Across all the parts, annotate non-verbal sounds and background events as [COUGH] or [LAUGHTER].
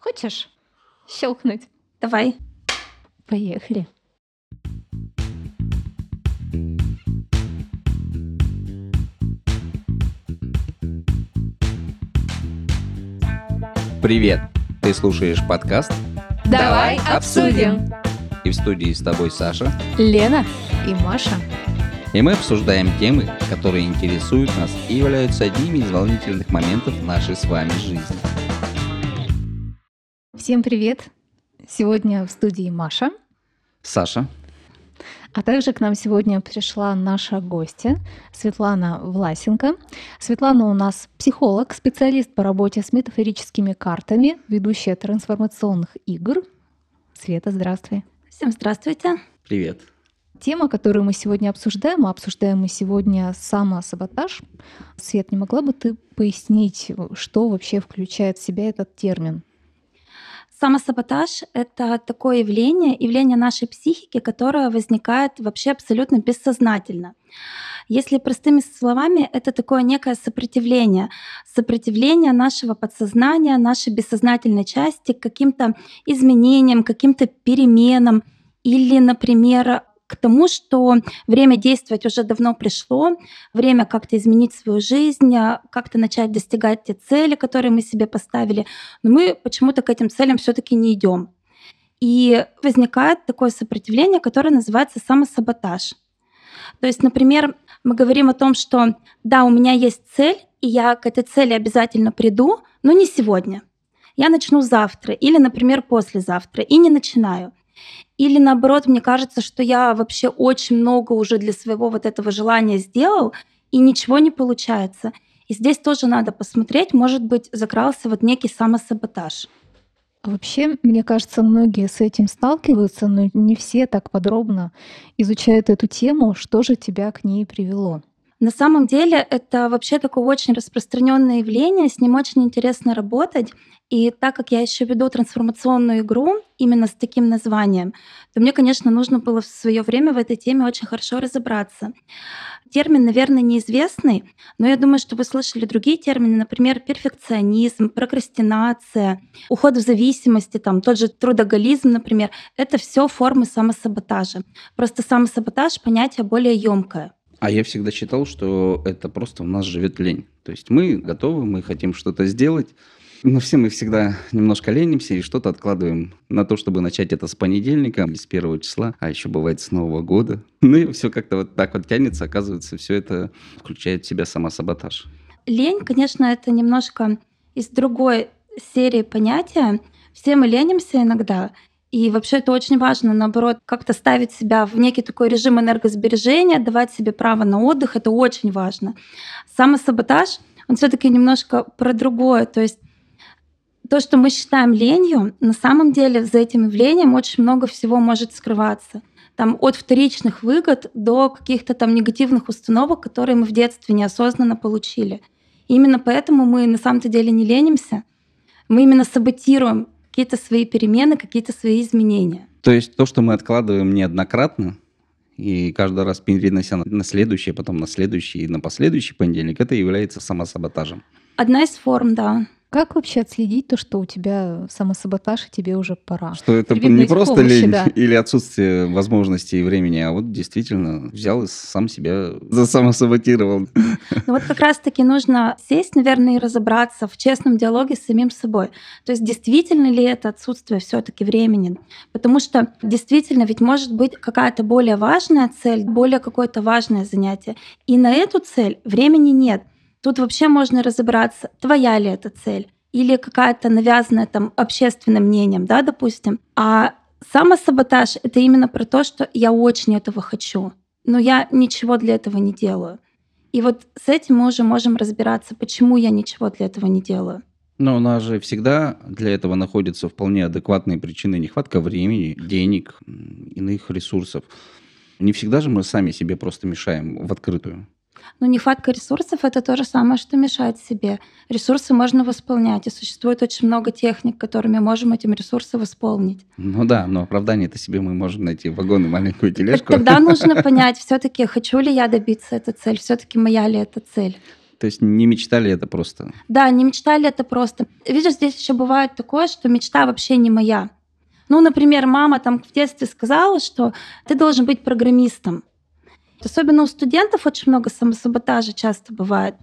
Хочешь щелкнуть? Давай. Поехали. Привет! Ты слушаешь подкаст Давай обсудим. И в студии с тобой Саша. Лена и Маша. И мы обсуждаем темы, которые интересуют нас и являются одними из волнительных моментов нашей с вами жизни. Всем привет! Сегодня в студии Маша. Саша. А также к нам сегодня пришла наша гостья Светлана Власенко. Светлана у нас психолог, специалист по работе с метафорическими картами, ведущая трансформационных игр. Света, здравствуй. Всем здравствуйте. Привет. Тема, которую мы сегодня обсуждаем, а обсуждаем мы сегодня самосаботаж. Свет, не могла бы ты пояснить, что вообще включает в себя этот термин? Самосаботаж — это такое явление, явление нашей психики, которое возникает вообще абсолютно бессознательно. Если простыми словами, это такое некое сопротивление. Сопротивление нашего подсознания, нашей бессознательной части к каким-то изменениям, каким-то переменам или, например, к тому, что время действовать уже давно пришло, время как-то изменить свою жизнь, а, как-то начать достигать те цели, которые мы себе поставили, но мы почему-то к этим целям все-таки не идем. И возникает такое сопротивление, которое называется самосаботаж. То есть, например, мы говорим о том, что да, у меня есть цель, и я к этой цели обязательно приду, но не сегодня. Я начну завтра или, например, послезавтра, и не начинаю. Или наоборот, мне кажется, что я вообще очень много уже для своего вот этого желания сделал, и ничего не получается. И здесь тоже надо посмотреть, может быть, закрался вот некий самосаботаж. А вообще, мне кажется, многие с этим сталкиваются, но не все так подробно изучают эту тему. Что же тебя к ней привело? На самом деле это вообще такое очень распространенное явление, с ним очень интересно работать. И так как я еще веду трансформационную игру именно с таким названием, то мне, конечно, нужно было в свое время в этой теме очень хорошо разобраться. Термин, наверное, неизвестный, но я думаю, что вы слышали другие термины, например, перфекционизм, прокрастинация, уход в зависимости, там, тот же трудоголизм, например. Это все формы самосаботажа. Просто самосаботаж — понятие более емкое. А я всегда считал, что это просто у нас живет лень. То есть мы готовы, мы хотим что-то сделать, но все мы всегда немножко ленимся и что-то откладываем на то, чтобы начать это с понедельника или с первого числа, а еще бывает с Нового года. [LAUGHS] Ну и все как-то вот так вот тянется, оказывается, все это включает в себя самосаботаж. Лень, конечно, это немножко из другой серии понятия. Все мы ленимся иногда, и вообще это очень важно, наоборот, как-то ставить себя в некий такой режим энергосбережения, давать себе право на отдых, это очень важно. Самосаботаж, он все таки немножко про другое. То есть то, что мы считаем ленью, на самом деле за этим явлением очень много всего может скрываться. Там от вторичных выгод до каких-то там негативных установок, которые мы в детстве неосознанно получили. И именно поэтому мы на самом-то деле не ленимся. Мы именно саботируем какие-то свои перемены, какие-то свои изменения. То есть то, что мы откладываем неоднократно, и каждый раз перенося на следующий, потом на следующий и на последующий понедельник, это является самосаботажем. Одна из форм, да. Как вообще отследить то, что у тебя самосаботаж, и тебе уже пора? Что это не просто помощи, лень да. или отсутствие возможностей и времени, а вот действительно взял и сам себя засамосаботировал. Ну вот как раз-таки нужно сесть, наверное, и разобраться в честном диалоге с самим собой. То есть действительно ли это отсутствие все таки времени? Потому что действительно ведь может быть какая-то более важная цель, более какое-то важное занятие. И на эту цель времени нет. Тут вообще можно разобраться, твоя ли эта цель или какая-то навязанная там общественным мнением, да, допустим. А самосаботаж — это именно про то, что я очень этого хочу, но я ничего для этого не делаю. И вот с этим мы уже можем разбираться, почему я ничего для этого не делаю. Но у нас же всегда для этого находятся вполне адекватные причины нехватка времени, денег, иных ресурсов. Не всегда же мы сами себе просто мешаем в открытую. Но нехватка ресурсов — это то же самое, что мешать себе. Ресурсы можно восполнять, и существует очень много техник, которыми можем этим ресурсы восполнить. Ну да, но оправдание-то себе мы можем найти вагон и маленькую тележку. Тогда [LAUGHS] нужно понять, все таки хочу ли я добиться этой цели, все таки моя ли эта цель. То есть не мечтали это просто. Да, не мечтали это просто. Видишь, здесь еще бывает такое, что мечта вообще не моя. Ну, например, мама там в детстве сказала, что ты должен быть программистом. Особенно у студентов очень много самосаботажа часто бывает.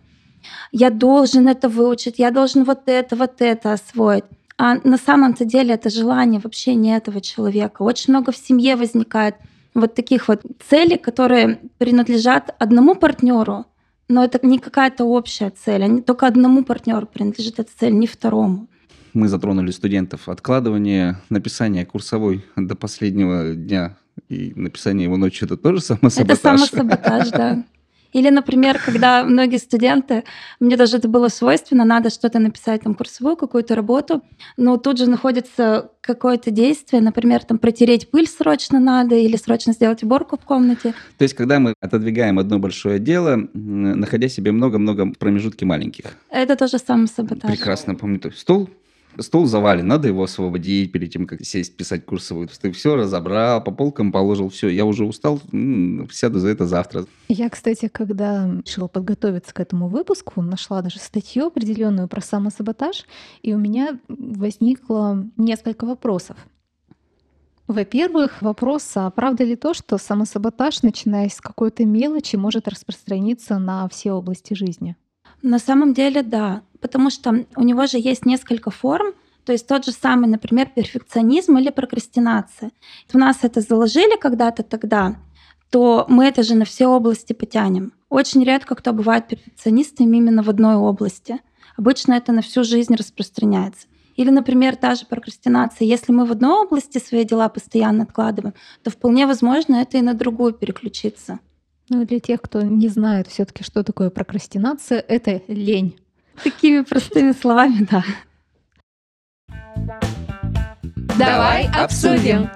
Я должен это выучить, я должен вот это, вот это освоить. А на самом-то деле это желание вообще не этого человека. Очень много в семье возникает вот таких вот целей, которые принадлежат одному партнеру, но это не какая-то общая цель. Они, только одному партнеру принадлежит эта цель, не второму. Мы затронули студентов. Откладывание написания курсовой до последнего дня и написание его ночью это тоже самосаботаж? Это самосаботаж, да. [LAUGHS] Или, например, когда многие студенты, мне даже это было свойственно, надо что-то написать, там, курсовую какую-то работу, но тут же находится какое-то действие, например, там, протереть пыль срочно надо или срочно сделать уборку в комнате. То есть, когда мы отодвигаем одно большое дело, находя себе много-много промежутки маленьких. Это тоже самосаботаж. Прекрасно помню. Стол стол завален, надо его освободить перед тем, как сесть писать курсовую. Ты все разобрал, по полкам положил, все, я уже устал, сяду за это завтра. Я, кстати, когда решила подготовиться к этому выпуску, нашла даже статью определенную про самосаботаж, и у меня возникло несколько вопросов. Во-первых, вопрос, а правда ли то, что самосаботаж, начиная с какой-то мелочи, может распространиться на все области жизни? На самом деле, да, потому что у него же есть несколько форм, то есть тот же самый, например, перфекционизм или прокрастинация. У нас это заложили когда-то тогда, то мы это же на все области потянем. Очень редко кто бывает перфекционистом именно в одной области. Обычно это на всю жизнь распространяется. Или, например, та же прокрастинация. Если мы в одной области свои дела постоянно откладываем, то вполне возможно это и на другую переключиться. Ну для тех, кто не знает все-таки, что такое прокрастинация, это лень. Такими простыми словами, да. Давай обсудим.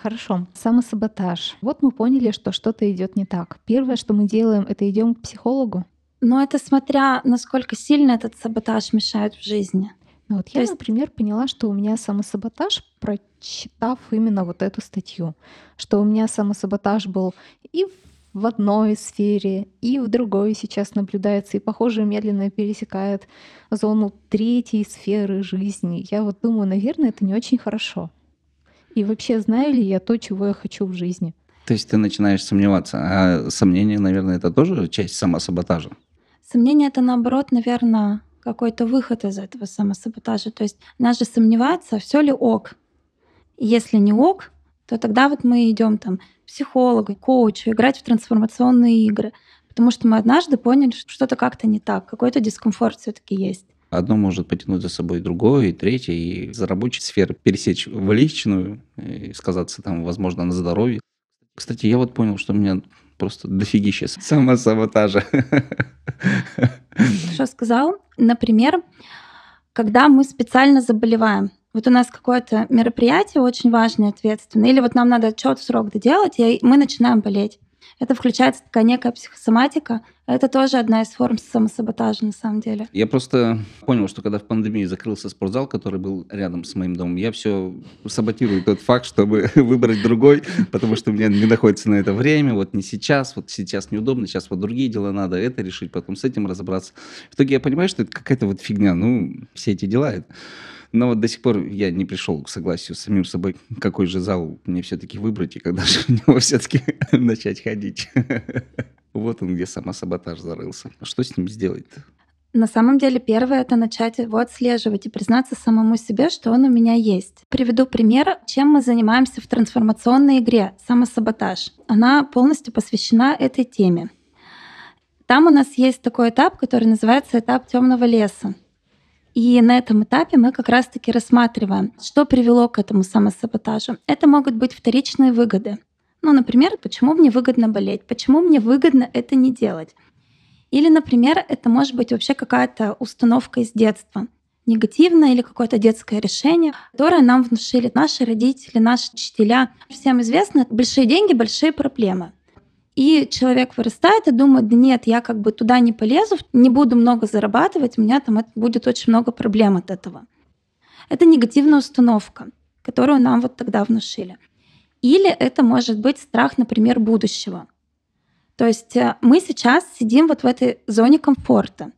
Хорошо, самосаботаж. Вот мы поняли, что что-то идет не так. Первое, что мы делаем, это идем к психологу. Но это смотря, насколько сильно этот саботаж мешает в жизни. Ну вот я, есть... например, поняла, что у меня самосаботаж, прочитав именно вот эту статью, что у меня самосаботаж был и в одной сфере, и в другой сейчас наблюдается, и, похоже, медленно пересекает зону третьей сферы жизни. Я вот думаю, наверное, это не очень хорошо. И вообще, знаю ли я то, чего я хочу в жизни? То есть ты начинаешь сомневаться, а сомнение, наверное, это тоже часть самосаботажа? Сомнение — это, наоборот, наверное, какой-то выход из этого самосаботажа. То есть нас же сомневается, все ли ок. И если не ок, то тогда вот мы идем там психологу, коучу, играть в трансформационные игры. Потому что мы однажды поняли, что что-то как-то не так, какой-то дискомфорт все-таки есть. Одно может потянуть за собой другое, и третье, и за рабочей сферы пересечь в личную, и сказаться там, возможно, на здоровье. Кстати, я вот понял, что у меня просто дофигища самосаботажа. Что сказал? Например, когда мы специально заболеваем. Вот у нас какое-то мероприятие очень важное, ответственное, или вот нам надо отчет в срок доделать, и мы начинаем болеть. Это включается такая некая психосоматика. Это тоже одна из форм самосаботажа на самом деле. Я просто понял, что когда в пандемии закрылся спортзал, который был рядом с моим домом, я все саботирую тот факт, чтобы [LAUGHS] выбрать другой, потому что меня не находится на это время, вот не сейчас, вот сейчас неудобно, сейчас вот другие дела надо это решить, потом с этим разобраться. В итоге я понимаю, что это какая-то вот фигня, ну, все эти дела. Это но вот до сих пор я не пришел к согласию с самим собой, какой же зал мне все-таки выбрать и когда же [LAUGHS] в него все-таки [LAUGHS] начать ходить. [LAUGHS] Вот он, где самосаботаж зарылся. Что с ним сделать-то? На самом деле, первое — это начать его отслеживать и признаться самому себе, что он у меня есть. Приведу пример, чем мы занимаемся в трансформационной игре «Самосаботаж». Она полностью посвящена этой теме. Там у нас есть такой этап, который называется этап темного леса. И на этом этапе мы как раз-таки рассматриваем, что привело к этому самосаботажу. Это могут быть вторичные выгоды. Ну, например, почему мне выгодно болеть, почему мне выгодно это не делать. Или, например, это может быть вообще какая-то установка из детства, негативное или какое-то детское решение, которое нам внушили наши родители, наши учителя. Всем известно, большие деньги, большие проблемы. И человек вырастает и думает, да нет, я как бы туда не полезу, не буду много зарабатывать, у меня там будет очень много проблем от этого. Это негативная установка, которую нам вот тогда внушили. Или это может быть страх, например, будущего. То есть э, мы сейчас сидим вот в этой зоне комфорта.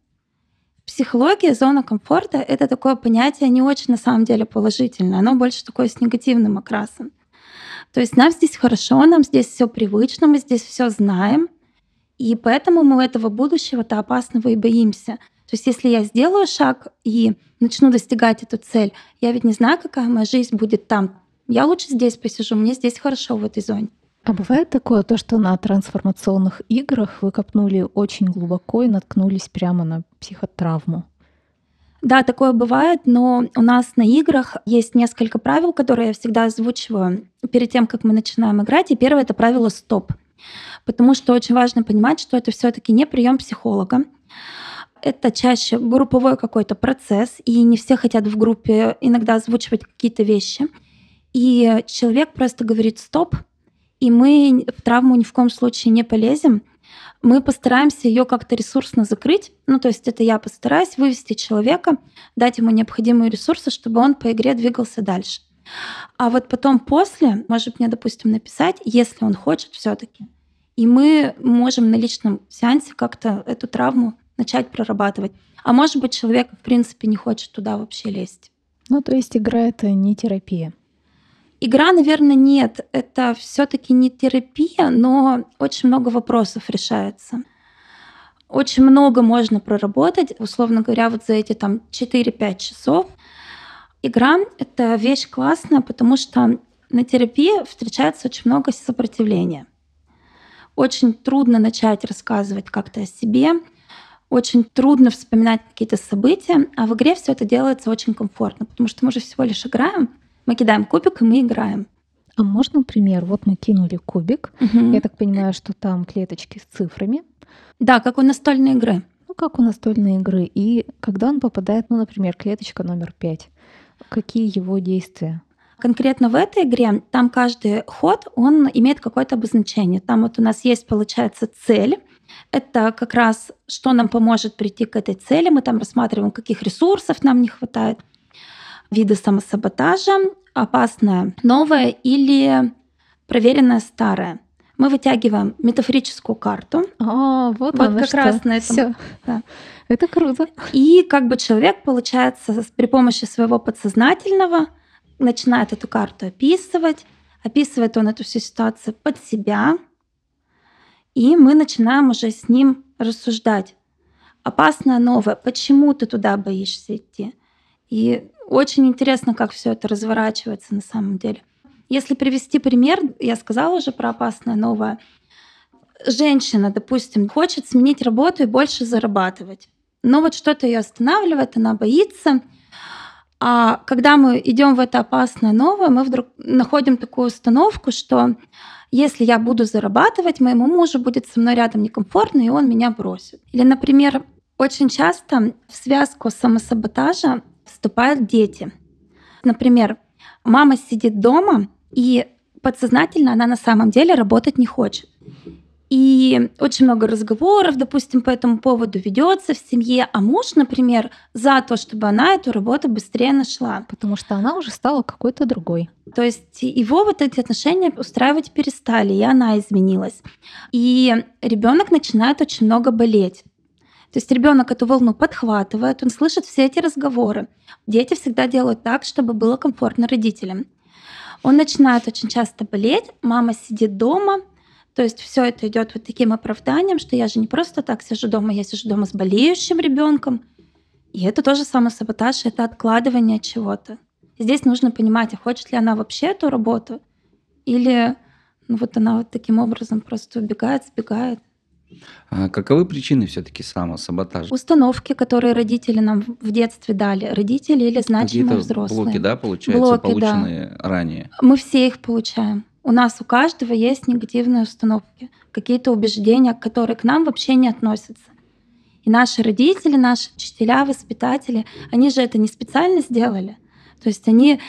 Психология, зона комфорта — это такое понятие не очень на самом деле положительное, оно больше такое с негативным окрасом. То есть нам здесь хорошо, нам здесь все привычно, мы здесь все знаем, и поэтому мы этого будущего-то опасного и боимся. То есть если я сделаю шаг и начну достигать эту цель, я ведь не знаю, какая моя жизнь будет там. Я лучше здесь посижу, мне здесь хорошо в этой зоне. А бывает такое, то, что на трансформационных играх вы копнули очень глубоко и наткнулись прямо на психотравму? Да, такое бывает, но у нас на играх есть несколько правил, которые я всегда озвучиваю перед тем, как мы начинаем играть. И первое это правило стоп. Потому что очень важно понимать, что это все-таки не прием психолога. Это чаще групповой какой-то процесс, и не все хотят в группе иногда озвучивать какие-то вещи. И человек просто говорит стоп, и мы в травму ни в коем случае не полезем. Мы постараемся ее как-то ресурсно закрыть. Ну, то есть это я постараюсь вывести человека, дать ему необходимые ресурсы, чтобы он по игре двигался дальше. А вот потом после, может мне, допустим, написать, если он хочет все-таки, и мы можем на личном сеансе как-то эту травму начать прорабатывать. А может быть, человек, в принципе, не хочет туда вообще лезть. Ну, то есть игра — это не терапия. Игра, наверное, нет. Это все-таки не терапия, но очень много вопросов решается. Очень много можно проработать, условно говоря, вот за эти там 4-5 часов. Игра — это вещь классная, потому что на терапии встречается очень много сопротивления. Очень трудно начать рассказывать как-то о себе, очень трудно вспоминать какие-то события, а в игре все это делается очень комфортно, потому что мы же всего лишь играем, мы кидаем кубик, и мы играем. А можно пример? Вот мы кинули кубик. Мгм. Я так понимаю, что там клеточки с цифрами. Да, как у настольной игры. Ну, как у настольной игры. И когда он попадает, ну, например, клеточка номер пять, какие его действия? Конкретно в этой игре там каждый ход, он имеет какое-то обозначение. Там вот у нас есть, получается, цель. Это как раз, что нам поможет прийти к этой цели. Мы там рассматриваем, каких ресурсов нам не хватает. Виды самосаботажа, опасное новое или проверенное старое. Мы вытягиваем метафорическую карту. А, вот, Вот как что. раз на этом. Всё. Да. Это круто. И как бы человек, получается, при помощи своего подсознательного начинает эту карту описывать. Описывает он эту всю ситуацию под себя. И мы начинаем уже с ним рассуждать. Опасное новое. Почему ты туда боишься идти? И очень интересно, как все это разворачивается на самом деле. Если привести пример, я сказала уже про опасное новое. Женщина, допустим, хочет сменить работу и больше зарабатывать. Но вот что-то ее останавливает, она боится. А когда мы идем в это опасное новое, мы вдруг находим такую установку, что если я буду зарабатывать, моему мужу будет со мной рядом некомфортно, и он меня бросит. Или, например, очень часто в связку самосаботажа вступают дети. Например, мама сидит дома, и подсознательно она на самом деле работать не хочет. И очень много разговоров, допустим, по этому поводу ведется в семье. А муж, например, за то, чтобы она эту работу быстрее нашла. Потому что она уже стала какой-то другой. То есть его вот эти отношения устраивать перестали, и она изменилась. И ребенок начинает очень много болеть. То есть ребенок эту волну подхватывает, он слышит все эти разговоры. Дети всегда делают так, чтобы было комфортно родителям. Он начинает очень часто болеть, мама сидит дома, то есть все это идет вот таким оправданием, что я же не просто так сижу дома, я сижу дома с болеющим ребенком. И это тоже самосаботаж, это откладывание чего-то. Здесь нужно понимать, а хочет ли она вообще эту работу, или ну, вот она вот таким образом просто убегает, сбегает. А каковы причины все-таки самосаботажа? Установки, которые родители нам в детстве дали, родители или значимые Какие-то взрослые. блоки, да, получается, Блоки, да. полученные ранее. Мы все их получаем. У нас у каждого есть негативные установки, какие-то убеждения, которые к нам вообще не относятся. И наши родители, наши учителя, воспитатели, они же это не специально сделали. То есть они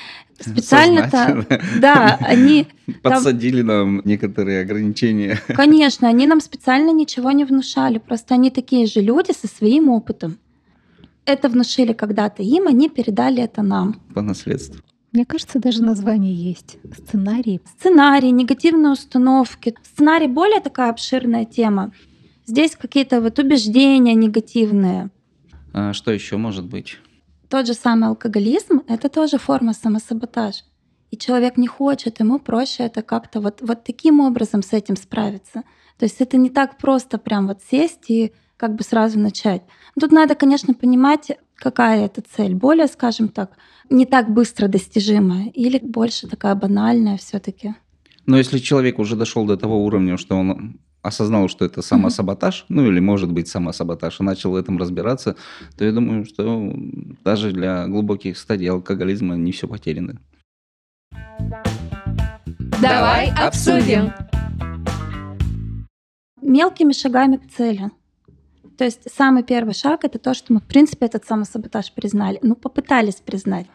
специально-то... Да, они, Подсадили нам некоторые ограничения. конечно, они нам специально ничего не внушали. Просто они такие же люди со своим опытом. Это внушили когда-то им, они передали это нам. По наследству. Мне кажется, даже название есть. Сценарий. Сценарий, негативные установки. Сценарий более такая обширная тема. Здесь какие-то вот убеждения негативные. А что еще может быть? Тот же самый алкоголизм — это тоже форма самосаботажа. И человек не хочет, ему проще это как-то вот, вот таким образом с этим справиться. То есть это не так просто прям вот сесть и как бы сразу начать. Тут надо, конечно, понимать, какая это цель. Более, скажем так, не так быстро достижимая или больше такая банальная все таки Но если человек уже дошел до того уровня, что он осознал, что это самосаботаж, ну или может быть самосаботаж, и начал в этом разбираться, то я думаю, что даже для глубоких стадий алкоголизма не все потеряно. Давай обсудим. Мелкими шагами к цели. То есть самый первый шаг это то, что мы, в принципе, этот самосаботаж признали. Ну, попытались признать.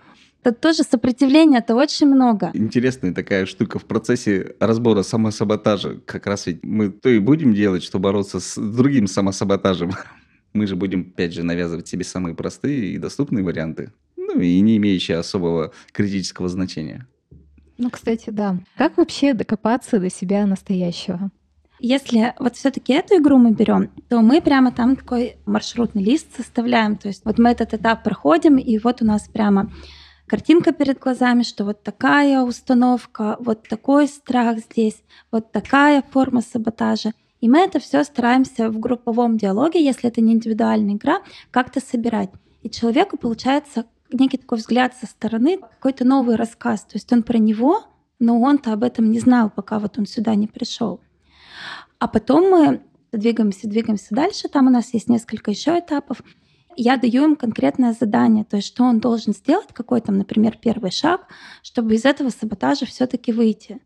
Это тоже сопротивление, это очень много. Интересная такая штука в процессе разбора самосаботажа. Как раз ведь мы то и будем делать, что бороться с другим самосаботажем. [LAUGHS] Мы же будем, опять же, навязывать себе самые простые и доступные варианты. Ну и не имеющие особого критического значения. Ну, кстати, да. Как вообще докопаться до себя настоящего? Если вот все-таки эту игру мы берем, то мы прямо там такой маршрутный лист составляем. То есть вот мы этот этап проходим, и вот у нас прямо картинка перед глазами, что вот такая установка, вот такой страх здесь, вот такая форма саботажа. И мы это все стараемся в групповом диалоге, если это не индивидуальная игра, как-то собирать. И человеку получается некий такой взгляд со стороны, какой-то новый рассказ. То есть он про него, но он-то об этом не знал, пока вот он сюда не пришел. А потом мы двигаемся, двигаемся дальше. Там у нас есть несколько еще этапов. Я даю им конкретное задание, то есть что он должен сделать, какой там, например, первый шаг, чтобы из этого саботажа все-таки выйти.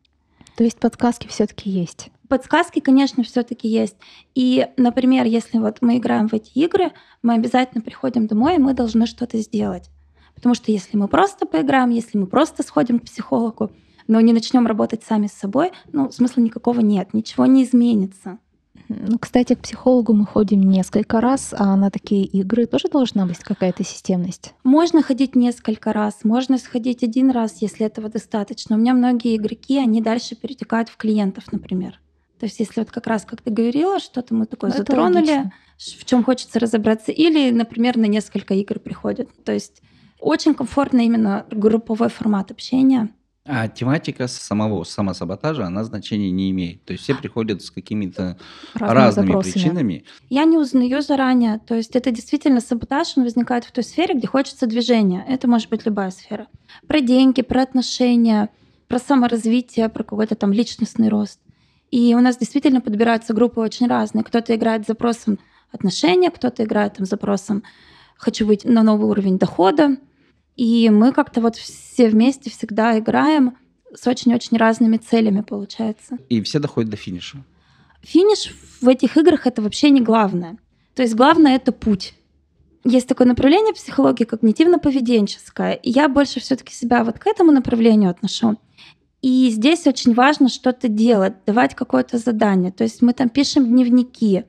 То есть подсказки все-таки есть. Подсказки, конечно, все-таки есть. И, например, если вот мы играем в эти игры, мы обязательно приходим домой, и мы должны что-то сделать. Потому что если мы просто поиграем, если мы просто сходим к психологу, но не начнем работать сами с собой, ну, смысла никакого нет, ничего не изменится. Ну, кстати, к психологу мы ходим несколько раз, а на такие игры тоже должна быть какая-то системность. Можно ходить несколько раз, можно сходить один раз, если этого достаточно. У меня многие игроки, они дальше перетекают в клиентов, например. То есть, если вот как раз, как ты говорила, что-то мы такое Ну, затронули, в чем хочется разобраться, или, например, на несколько игр приходят. То есть очень комфортно именно групповой формат общения. А тематика самого самосаботажа, она значения не имеет. То есть все приходят с какими-то Разными разными запросами. причинами. Я не узнаю заранее. То есть это действительно саботаж, он возникает в той сфере, где хочется движения. Это может быть любая сфера. Про деньги, про отношения, про саморазвитие, про какой-то там личностный рост. И у нас действительно подбираются группы очень разные. Кто-то играет с запросом отношения, кто-то играет там с запросом «хочу выйти на новый уровень дохода». И мы как-то вот все вместе всегда играем с очень-очень разными целями, получается. И все доходят до финиша. Финиш в этих играх это вообще не главное. То есть главное это путь. Есть такое направление психологии когнитивно-поведенческое. И я больше все-таки себя вот к этому направлению отношу. И здесь очень важно что-то делать, давать какое-то задание. То есть мы там пишем дневники,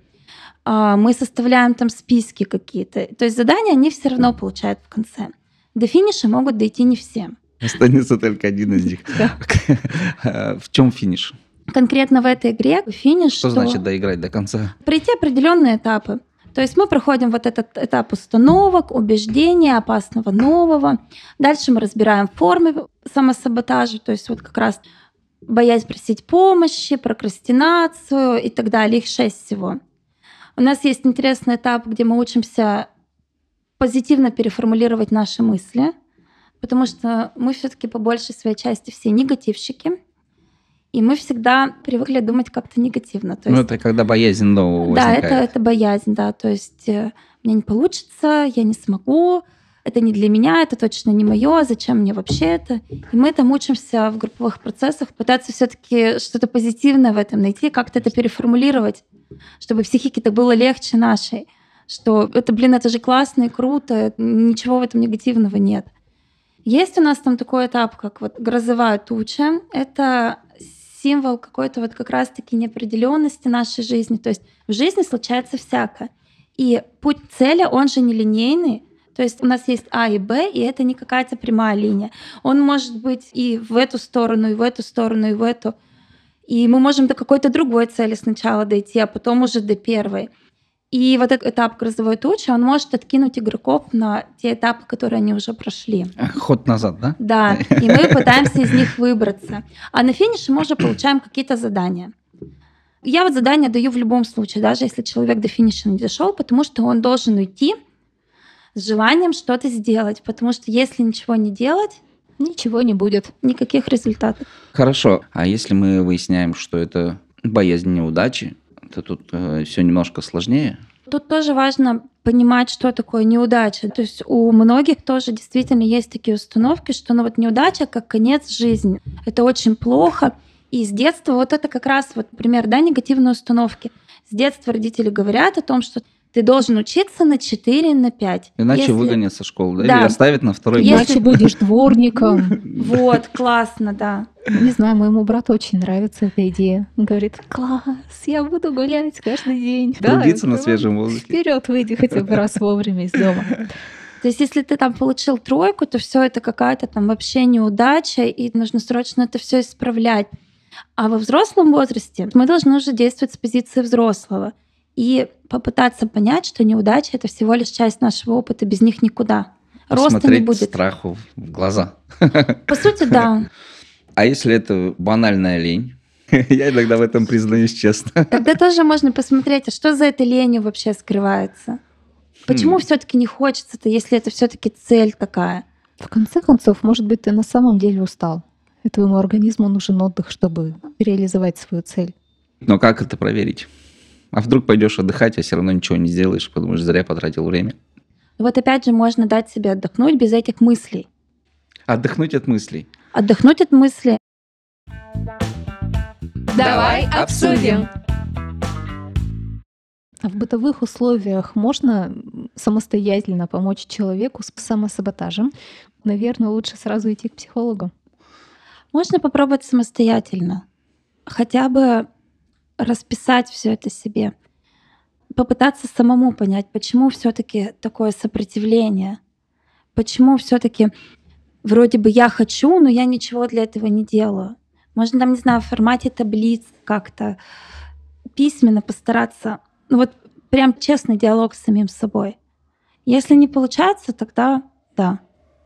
а, мы составляем там списки какие-то. То есть задания они все равно получают в конце. До финиша могут дойти не все. Останется только один из них. [LAUGHS] В чем финиш? Конкретно в этой игре финиш, Что значит доиграть до конца? пройти определенные этапы. То есть мы проходим вот этот этап установок, убеждения, опасного нового. Дальше мы разбираем формы самосаботажа, то есть вот как раз боязнь просить помощи, прокрастинацию и так далее. Их шесть всего. У нас есть интересный этап, где мы учимся позитивно переформулировать наши мысли, потому что мы все-таки по большей своей части все негативщики, и мы всегда привыкли думать как-то негативно. То Ну, есть- это когда боязнь нового да, это, возникает. это боязнь, да. То есть э, мне не получится, я не смогу, это не для меня, это точно не мое, зачем мне вообще это? И мы там учимся в групповых процессах пытаться все-таки что-то позитивное в этом найти, как-то это переформулировать, чтобы психике-то было легче нашей, что это, блин, это же классно и круто, ничего в этом негативного нет. Есть у нас там такой этап, как вот грозовая туча. Это символ какой-то вот как раз-таки неопределенности нашей жизни. То есть в жизни случается всякое. И путь цели, он же нелинейный. То есть у нас есть А и Б, и это не какая-то прямая линия. Он может быть и в эту сторону, и в эту сторону, и в эту. И мы можем до какой-то другой цели сначала дойти, а потом уже до первой. И вот этот этап грозовой тучи, он может откинуть игроков на те этапы, которые они уже прошли. Ход назад, да? Да, и мы пытаемся из них выбраться. А на финише мы уже получаем какие-то задания. Я вот задание даю в любом случае, даже если человек до финиша не дошел, потому что он должен уйти с желанием что-то сделать, потому что если ничего не делать, Ничего не будет. никаких результатов. Хорошо. А если мы выясняем, что это боязнь неудачи, то тут все немножко сложнее. Тут тоже важно понимать, что такое неудача. То есть у многих тоже действительно есть такие установки, что ну вот неудача как конец жизни. Это очень плохо. И с детства вот это как раз вот пример, да, негативной установки. С детства родители говорят о том, что ты должен учиться на 4, на 5. Иначе Если- выгонят со школы, да? Да. Или оставят на второй Если- год. Иначе будешь дворником. [LAUGHS] Вот, классно, да. Не знаю, моему брату очень нравится эта идея. Он говорит, класс, я буду гулять каждый день. Трудиться на свежем воздухе. Вперед выйди хотя бы раз вовремя из дома. То есть, если ты там получил тройку, то все это какая-то там вообще неудача, и нужно срочно это все исправлять. А во взрослом возрасте мы должны уже действовать с позиции взрослого и попытаться понять, что неудача это всего лишь часть нашего опыта, без них никуда. Роста не Посмотреть будет. страху в глаза. По сути, да. [LAUGHS] А если это банальная лень? [LAUGHS] Я иногда в этом признаюсь честно. Тогда тоже можно посмотреть, а что за этой ленью вообще скрывается. Почему Хм. все-таки не хочется-то, если это все-таки цель такая? В конце концов, может быть, ты на самом деле устал. И твоему организму нужен отдых, чтобы реализовать свою цель. Но как это проверить? А вдруг пойдешь отдыхать, а все равно ничего не сделаешь, потому что зря потратил время. Вот опять же можно дать себе отдохнуть без этих мыслей. Отдохнуть от мыслей. Отдохнуть от мысли. Давай обсудим. А в бытовых условиях можно самостоятельно помочь человеку с самосаботажем? Наверное, лучше сразу идти к психологу. Можно попробовать самостоятельно. Хотя бы расписать все это себе. Попытаться самому понять, почему все-таки такое сопротивление. Почему все-таки вроде бы я хочу, но я ничего для этого не делаю. Можно там, не знаю, в формате таблиц как-то письменно постараться. Ну вот прям честный диалог с самим собой. Если не получается, тогда да.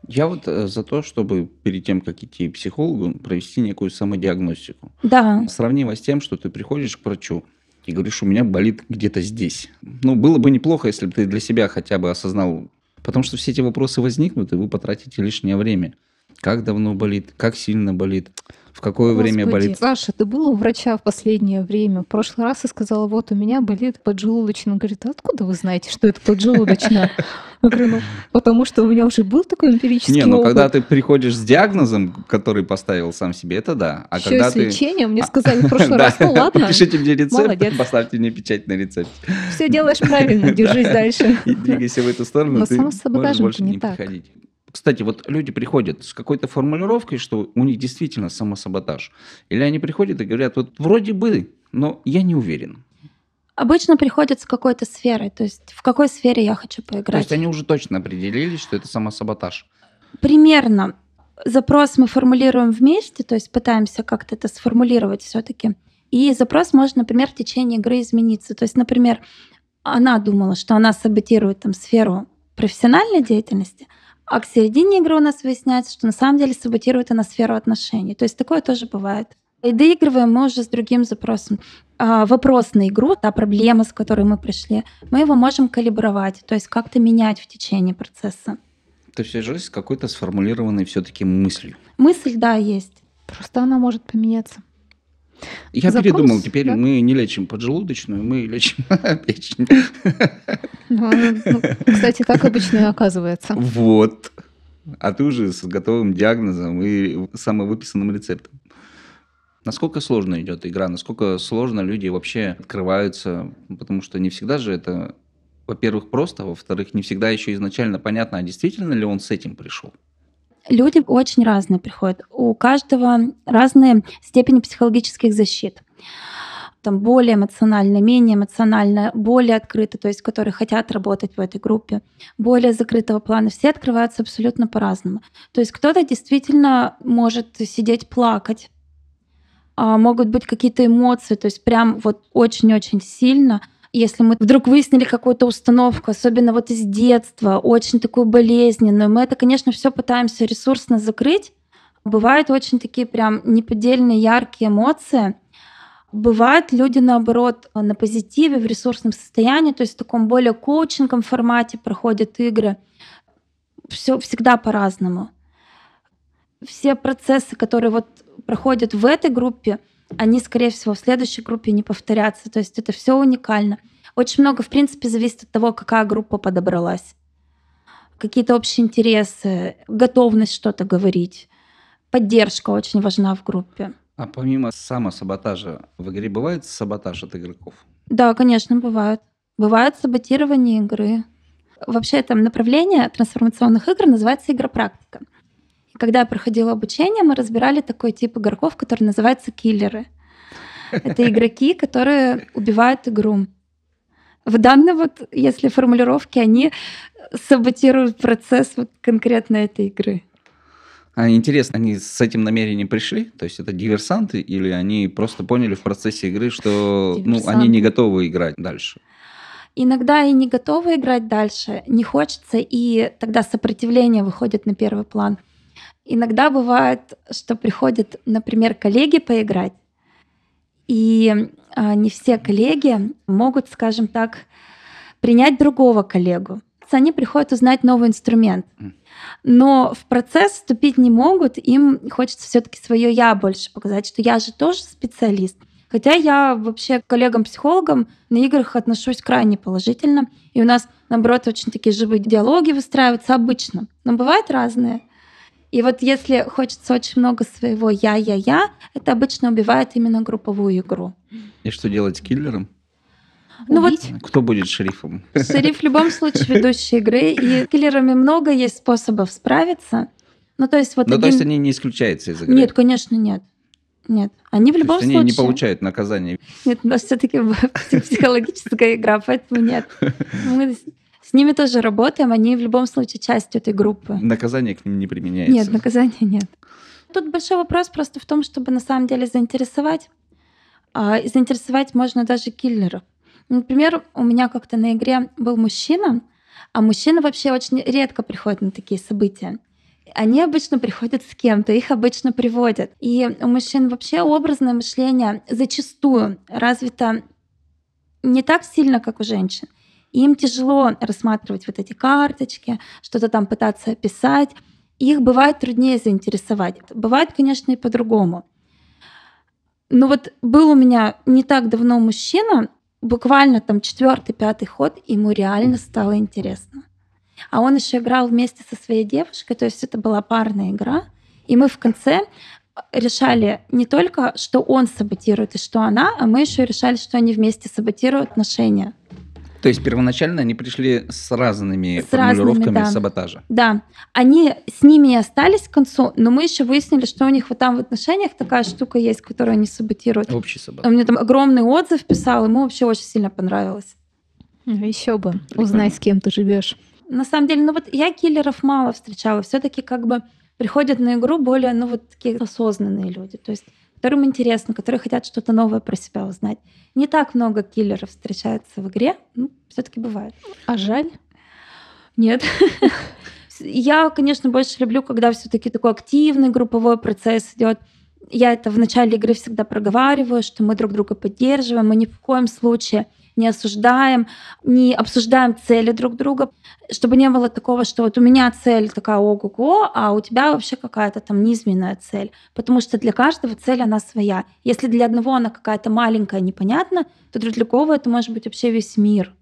Я вот э, за то, чтобы перед тем, как идти к психологу, провести некую самодиагностику. Да, Сравнимо с тем, что ты приходишь к врачу и говоришь, у меня болит где-то здесь. Ну, было бы неплохо, если бы ты для себя хотя бы осознал, потому что все эти вопросы возникнут, и вы потратите лишнее время. Как давно болит, как сильно болит, в какое время Господи, болит. Саша, ты был у врача в последнее время? В прошлый раз и сказала, вот у меня болит поджелудочная. Он говорит, «А откуда вы знаете, что это поджелудочная? [LAUGHS] Я говорю, ну, потому что у меня уже был такой эмпирический Не, ну опыт. когда ты приходишь с диагнозом, который поставил сам себе, это да. А Ещё когда с ты... лечением мне сказали в [LAUGHS] прошлый раз, ну ладно, Пишите мне рецепт, Молодец. поставьте мне печать на рецепт. все делаешь правильно, держись дальше. [LAUGHS] И двигайся в эту сторону, Но ты можешь больше не не так. приходить. Кстати, вот люди приходят с какой-то формулировкой, что у них действительно самосаботаж. Или они приходят и говорят, вот вроде бы, но я не уверен. Обычно приходят с какой-то сферой, то есть в какой сфере я хочу То поиграть. есть они уже точно определились, что это самосаботаж. Примерно запрос мы формулируем вместе, то есть пытаемся как-то это сформулировать все-таки. И запрос может, например, в течение игры измениться. То есть, например, она думала, что она саботирует там сферу профессиональной деятельности, а к середине игры у нас выясняется, что на самом деле саботирует она сферу отношений. То есть такое тоже бывает. И доигрываем мы уже с другим запросом. А, вопрос на игру, та проблема, с которой мы пришли, мы его можем калибровать, то есть как-то менять в течение процесса. То есть уже с какой-то сформулированной все-таки мыслью. Мысль, да, есть. Просто она может поменяться. Я Запрос, передумал, теперь да? мы не лечим поджелудочную, мы лечим [LAUGHS] печень. Ну, ну, кстати, так обычно и оказывается. Вот. А ты уже с готовым диагнозом и самовыписанным рецептом. Насколько сложно идет игра, насколько сложно люди вообще открываются, потому что не всегда же это, во-первых, просто, во-вторых, не всегда еще изначально понятно, а действительно ли он с этим пришел. Люди очень разные приходят. У каждого разные степени психологических защит. там более эмоциональные, менее эмоциональные, более открытые, то есть которые хотят работать в этой группе, более закрытого плана. Все открываются абсолютно по-разному. То есть кто-то действительно может сидеть плакать, а могут быть какие-то эмоции, то есть прям вот очень-очень сильно – если мы вдруг выяснили какую-то установку, особенно вот из детства, очень такую болезненную, мы это, конечно, все пытаемся ресурсно закрыть. Бывают очень такие прям неподдельные яркие эмоции. Бывают люди, наоборот, на позитиве, в ресурсном состоянии, то есть в таком более коучингом формате проходят игры. Все всегда по-разному. Все процессы, которые вот проходят в этой группе, они, скорее всего, в следующей группе не повторятся. То есть это все уникально. Очень много, в принципе, зависит от того, какая группа подобралась. Какие-то общие интересы, готовность что-то говорить. Поддержка очень важна в группе. А помимо самосаботажа в игре бывает саботаж от игроков? Да, конечно, бывает. Бывает саботирование игры. Вообще это направление трансформационных игр называется игропрактика. Когда я проходила обучение, мы разбирали такой тип игроков, который называется киллеры. Это игроки, которые убивают игру. В данной вот, если формулировке, они саботируют процесс вот конкретно этой игры. А интересно, они с этим намерением пришли? То есть это диверсанты или они просто поняли в процессе игры, что ну, они не готовы играть дальше? Иногда и не готовы играть дальше, не хочется, и тогда сопротивление выходит на первый план. Иногда бывает, что приходят, например, коллеги поиграть, и а, не все коллеги могут, скажем так, принять другого коллегу. Они приходят узнать новый инструмент. Но в процесс вступить не могут, им хочется все-таки свое я больше показать, что я же тоже специалист. Хотя я вообще к коллегам-психологам на играх отношусь крайне положительно. И у нас, наоборот, очень такие живые диалоги выстраиваются обычно. Но бывают разные. И вот если хочется очень много своего я-я-я, это обычно убивает именно групповую игру. И что делать с киллером? Ну вот, Кто будет шерифом? Шериф в любом случае ведущий игры, и с киллерами много есть способов справиться. Ну то есть вот. Ну один... то есть они не исключаются из игры? Нет, конечно, нет. Нет, они в любом то есть случае... они не получают наказание? Нет, у нас все-таки [LAUGHS] психологическая игра, поэтому нет. [LAUGHS] Мы с ними тоже работаем, они в любом случае часть этой группы. Наказание к ним не применяется? Нет, наказания нет. Тут большой вопрос просто в том, чтобы на самом деле заинтересовать. А, и заинтересовать можно даже киллеров. Например, у меня как-то на игре был мужчина, а мужчины вообще очень редко приходят на такие события. Они обычно приходят с кем-то, их обычно приводят. И у мужчин вообще образное мышление зачастую развито не так сильно, как у женщин им тяжело рассматривать вот эти карточки, что-то там пытаться описать. Их бывает труднее заинтересовать. Бывает, конечно, и по-другому. Но вот был у меня не так давно мужчина, буквально там четвертый, пятый ход, ему реально стало интересно. А он еще играл вместе со своей девушкой, то есть это была парная игра. И мы в конце решали не только, что он саботирует и что она, а мы еще решали, что они вместе саботируют отношения. То есть первоначально они пришли с разными с формулировками разными, да. саботажа. Да, они с ними и остались к концу, но мы еще выяснили, что у них вот там в отношениях такая штука есть, которую они саботируют. Общий саботаж. Он мне там огромный отзыв писал, ему вообще очень сильно понравилось. Еще бы, узнай, с кем ты живешь. На самом деле, ну вот я киллеров мало встречала. Все-таки как бы приходят на игру более, ну вот такие осознанные люди. То есть которым интересно, которые хотят что-то новое про себя узнать. Не так много киллеров встречается в игре, ну, все-таки бывает. А жаль? Нет. Я, конечно, больше люблю, когда все-таки такой активный групповой процесс идет. Я это в начале игры всегда проговариваю, что мы друг друга поддерживаем, мы ни в коем случае не осуждаем, не обсуждаем цели друг друга, чтобы не было такого, что вот у меня цель такая ого-го, а у тебя вообще какая-то там низменная цель. Потому что для каждого цель она своя. Если для одного она какая-то маленькая, непонятна, то для другого это может быть вообще весь мир.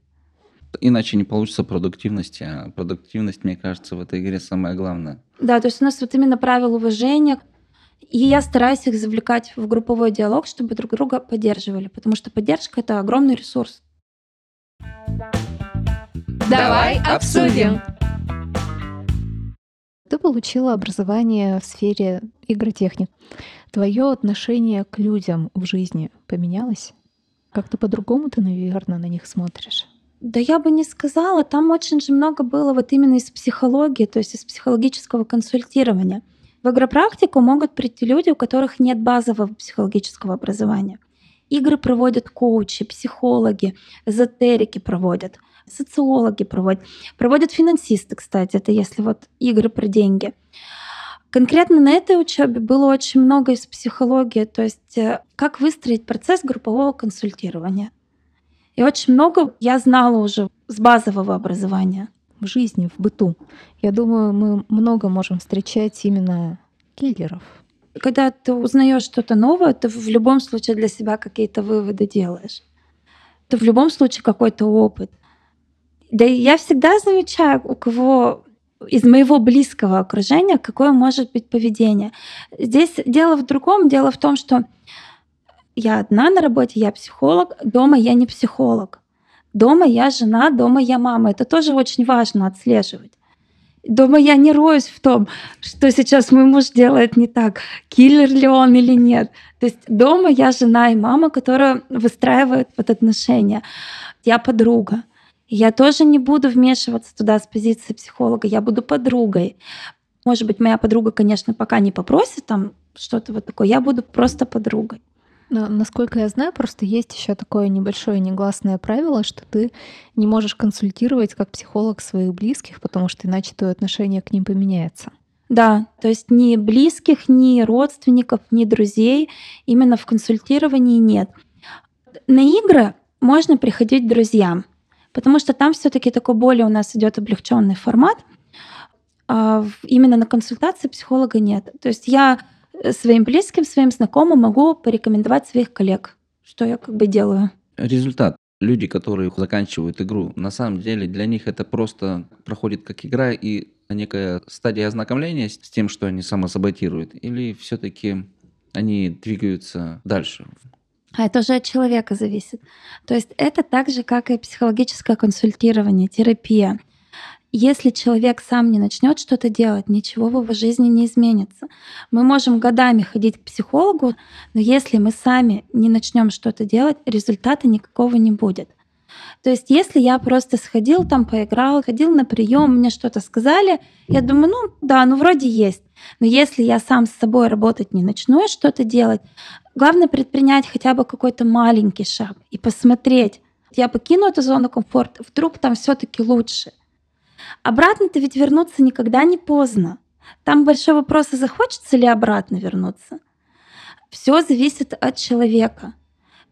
Иначе не получится продуктивности, а продуктивность, мне кажется, в этой игре самое главное. Да, то есть у нас вот именно правила уважения, и я стараюсь их завлекать в групповой диалог, чтобы друг друга поддерживали, потому что поддержка это огромный ресурс. Давай обсудим. Ты получила образование в сфере игротехник. Твое отношение к людям в жизни поменялось? Как-то по-другому ты, наверное, на них смотришь. Да я бы не сказала, там очень же много было вот именно из психологии, то есть из психологического консультирования. В агропрактику могут прийти люди, у которых нет базового психологического образования. Игры проводят коучи, психологи, эзотерики проводят, социологи проводят, проводят финансисты, кстати, это если вот игры про деньги. Конкретно на этой учебе было очень много из психологии, то есть э, как выстроить процесс группового консультирования. И очень много я знала уже с базового образования. В жизни, в быту. Я думаю, мы много можем встречать именно киллеров. Когда ты узнаешь что-то новое, ты в любом случае для себя какие-то выводы делаешь. Ты в любом случае какой-то опыт. Да и я всегда замечаю, у кого из моего близкого окружения, какое может быть поведение. Здесь дело в другом. Дело в том, что я одна на работе, я психолог, дома я не психолог. Дома я жена, дома я мама. Это тоже очень важно отслеживать. Дома я не роюсь в том, что сейчас мой муж делает не так, киллер ли он или нет. То есть дома я жена и мама, которая выстраивает вот отношения. Я подруга. Я тоже не буду вмешиваться туда с позиции психолога, я буду подругой. Может быть, моя подруга, конечно, пока не попросит там что-то вот такое, я буду просто подругой. Насколько я знаю, просто есть еще такое небольшое негласное правило, что ты не можешь консультировать как психолог своих близких, потому что иначе твое отношение к ним поменяется. Да, то есть ни близких, ни родственников, ни друзей именно в консультировании нет. На игры можно приходить друзьям, потому что там все-таки такой более у нас идет облегченный формат. А именно на консультации психолога нет. То есть я своим близким, своим знакомым могу порекомендовать своих коллег, что я как бы делаю. Результат. Люди, которые заканчивают игру, на самом деле для них это просто проходит как игра и некая стадия ознакомления с тем, что они самосаботируют, или все-таки они двигаются дальше? А это уже от человека зависит. То есть это так же, как и психологическое консультирование, терапия. Если человек сам не начнет что-то делать, ничего в его жизни не изменится. Мы можем годами ходить к психологу, но если мы сами не начнем что-то делать, результата никакого не будет. То есть, если я просто сходил там, поиграл, ходил на прием, мне что-то сказали, я думаю, ну да, ну вроде есть. Но если я сам с собой работать не начну и что-то делать, главное предпринять хотя бы какой-то маленький шаг и посмотреть. Я покину эту зону комфорта, вдруг там все-таки лучше. Обратно-то ведь вернуться никогда не поздно. Там большой вопрос, а захочется ли обратно вернуться. Все зависит от человека.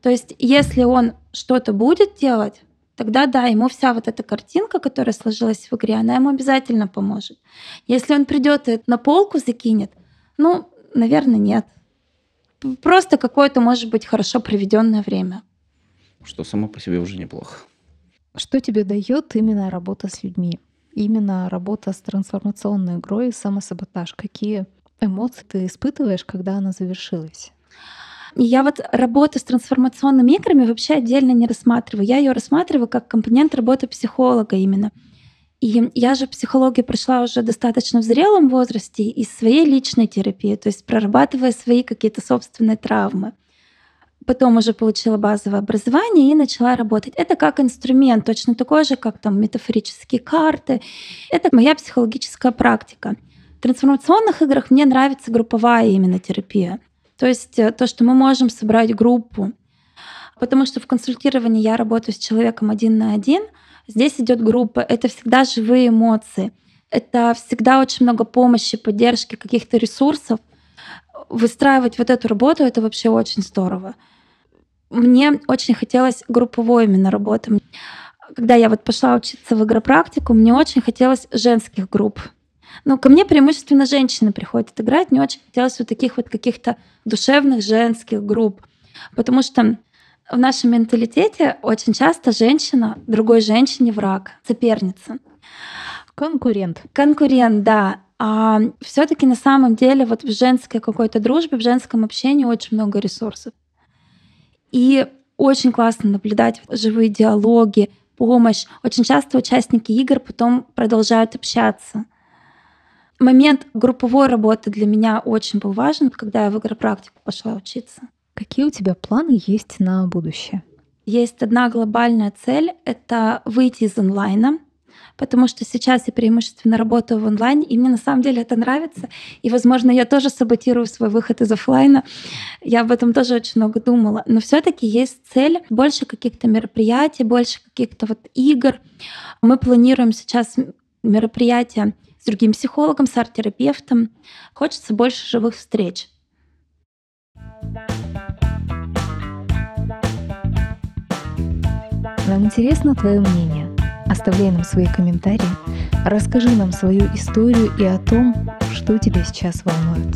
То есть, если он что-то будет делать, тогда да, ему вся вот эта картинка, которая сложилась в игре, она ему обязательно поможет. Если он придет и на полку закинет, ну, наверное, нет. Просто какое-то, может быть, хорошо проведенное время. Что само по себе уже неплохо. Что тебе дает именно работа с людьми? Именно работа с трансформационной игрой и самосаботаж. Какие эмоции ты испытываешь, когда она завершилась? Я вот работу с трансформационными играми вообще отдельно не рассматриваю. Я ее рассматриваю как компонент работы психолога именно. И я же психологию прошла уже достаточно в зрелом возрасте из своей личной терапии, то есть прорабатывая свои какие-то собственные травмы. Потом уже получила базовое образование и начала работать. Это как инструмент, точно такой же, как там метафорические карты. Это моя психологическая практика. В трансформационных играх мне нравится групповая именно терапия. То есть э, то, что мы можем собрать группу. Потому что в консультировании я работаю с человеком один на один. Здесь идет группа. Это всегда живые эмоции. Это всегда очень много помощи, поддержки, каких-то ресурсов. Выстраивать вот эту работу — это вообще очень здорово мне очень хотелось групповой именно работы. Когда я вот пошла учиться в игропрактику, мне очень хотелось женских групп. Ну, ко мне преимущественно женщины приходят играть. Мне очень хотелось вот таких вот каких-то душевных женских групп. Потому что в нашем менталитете очень часто женщина другой женщине враг, соперница. Конкурент. Конкурент, да. А все-таки на самом деле вот в женской какой-то дружбе, в женском общении очень много ресурсов. И очень классно наблюдать живые диалоги, помощь. Очень часто участники игр потом продолжают общаться. Момент групповой работы для меня очень был важен, когда я в игропрактику пошла учиться. Какие у тебя планы есть на будущее? Есть одна глобальная цель — это выйти из онлайна, потому что сейчас я преимущественно работаю в онлайне, и мне на самом деле это нравится. И, возможно, я тоже саботирую свой выход из офлайна. Я об этом тоже очень много думала. Но все таки есть цель больше каких-то мероприятий, больше каких-то вот игр. Мы планируем сейчас мероприятия с другим психологом, с арт-терапевтом. Хочется больше живых встреч. Нам интересно твое мнение. Оставляй нам свои комментарии, расскажи нам свою историю и о том, что тебя сейчас волнует.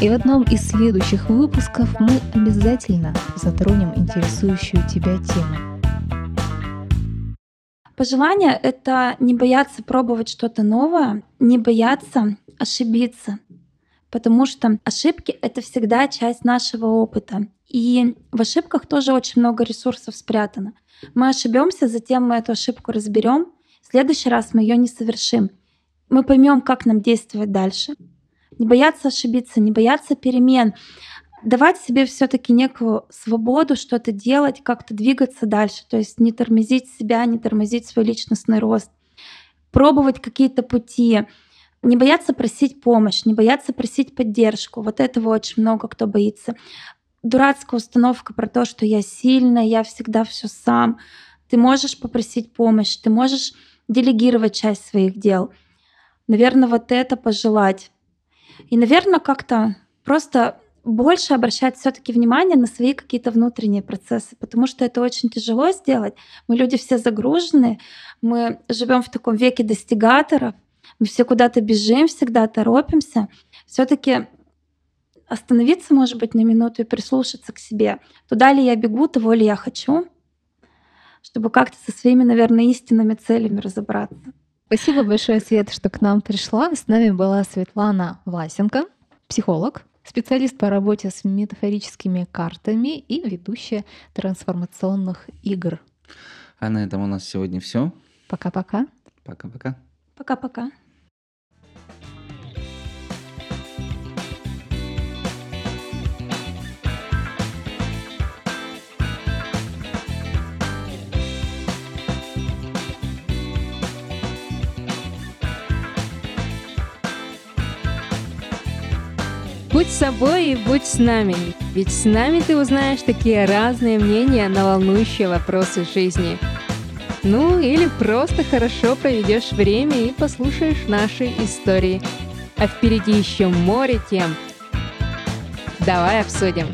И в одном из следующих выпусков мы обязательно затронем интересующую тебя тему. Пожелание — это не бояться пробовать что-то новое, не бояться ошибиться, потому что ошибки — это всегда часть нашего опыта. И в ошибках тоже очень много ресурсов спрятано. Мы ошибемся, затем мы эту ошибку разберем. В следующий раз мы ее не совершим. Мы поймем, как нам действовать дальше. Не бояться ошибиться, не бояться перемен. Давать себе все-таки некую свободу что-то делать, как-то двигаться дальше. То есть не тормозить себя, не тормозить свой личностный рост. Пробовать какие-то пути. Не бояться просить помощь, не бояться просить поддержку. Вот этого очень много кто боится дурацкая установка про то, что я сильная, я всегда все сам. Ты можешь попросить помощь, ты можешь делегировать часть своих дел. Наверное, вот это пожелать. И, наверное, как-то просто больше обращать все-таки внимание на свои какие-то внутренние процессы, потому что это очень тяжело сделать. Мы люди все загружены, мы живем в таком веке достигаторов, мы все куда-то бежим, всегда торопимся. Все-таки остановиться, может быть, на минуту и прислушаться к себе. Туда ли я бегу, того ли я хочу, чтобы как-то со своими, наверное, истинными целями разобраться. Спасибо большое, Света, что к нам пришла. С нами была Светлана Власенко, психолог, специалист по работе с метафорическими картами и ведущая трансформационных игр. А на этом у нас сегодня все. Пока-пока. Пока-пока. Пока-пока. Будь собой и будь с нами, ведь с нами ты узнаешь такие разные мнения на волнующие вопросы жизни. Ну или просто хорошо проведешь время и послушаешь наши истории. А впереди еще море тем. Давай обсудим.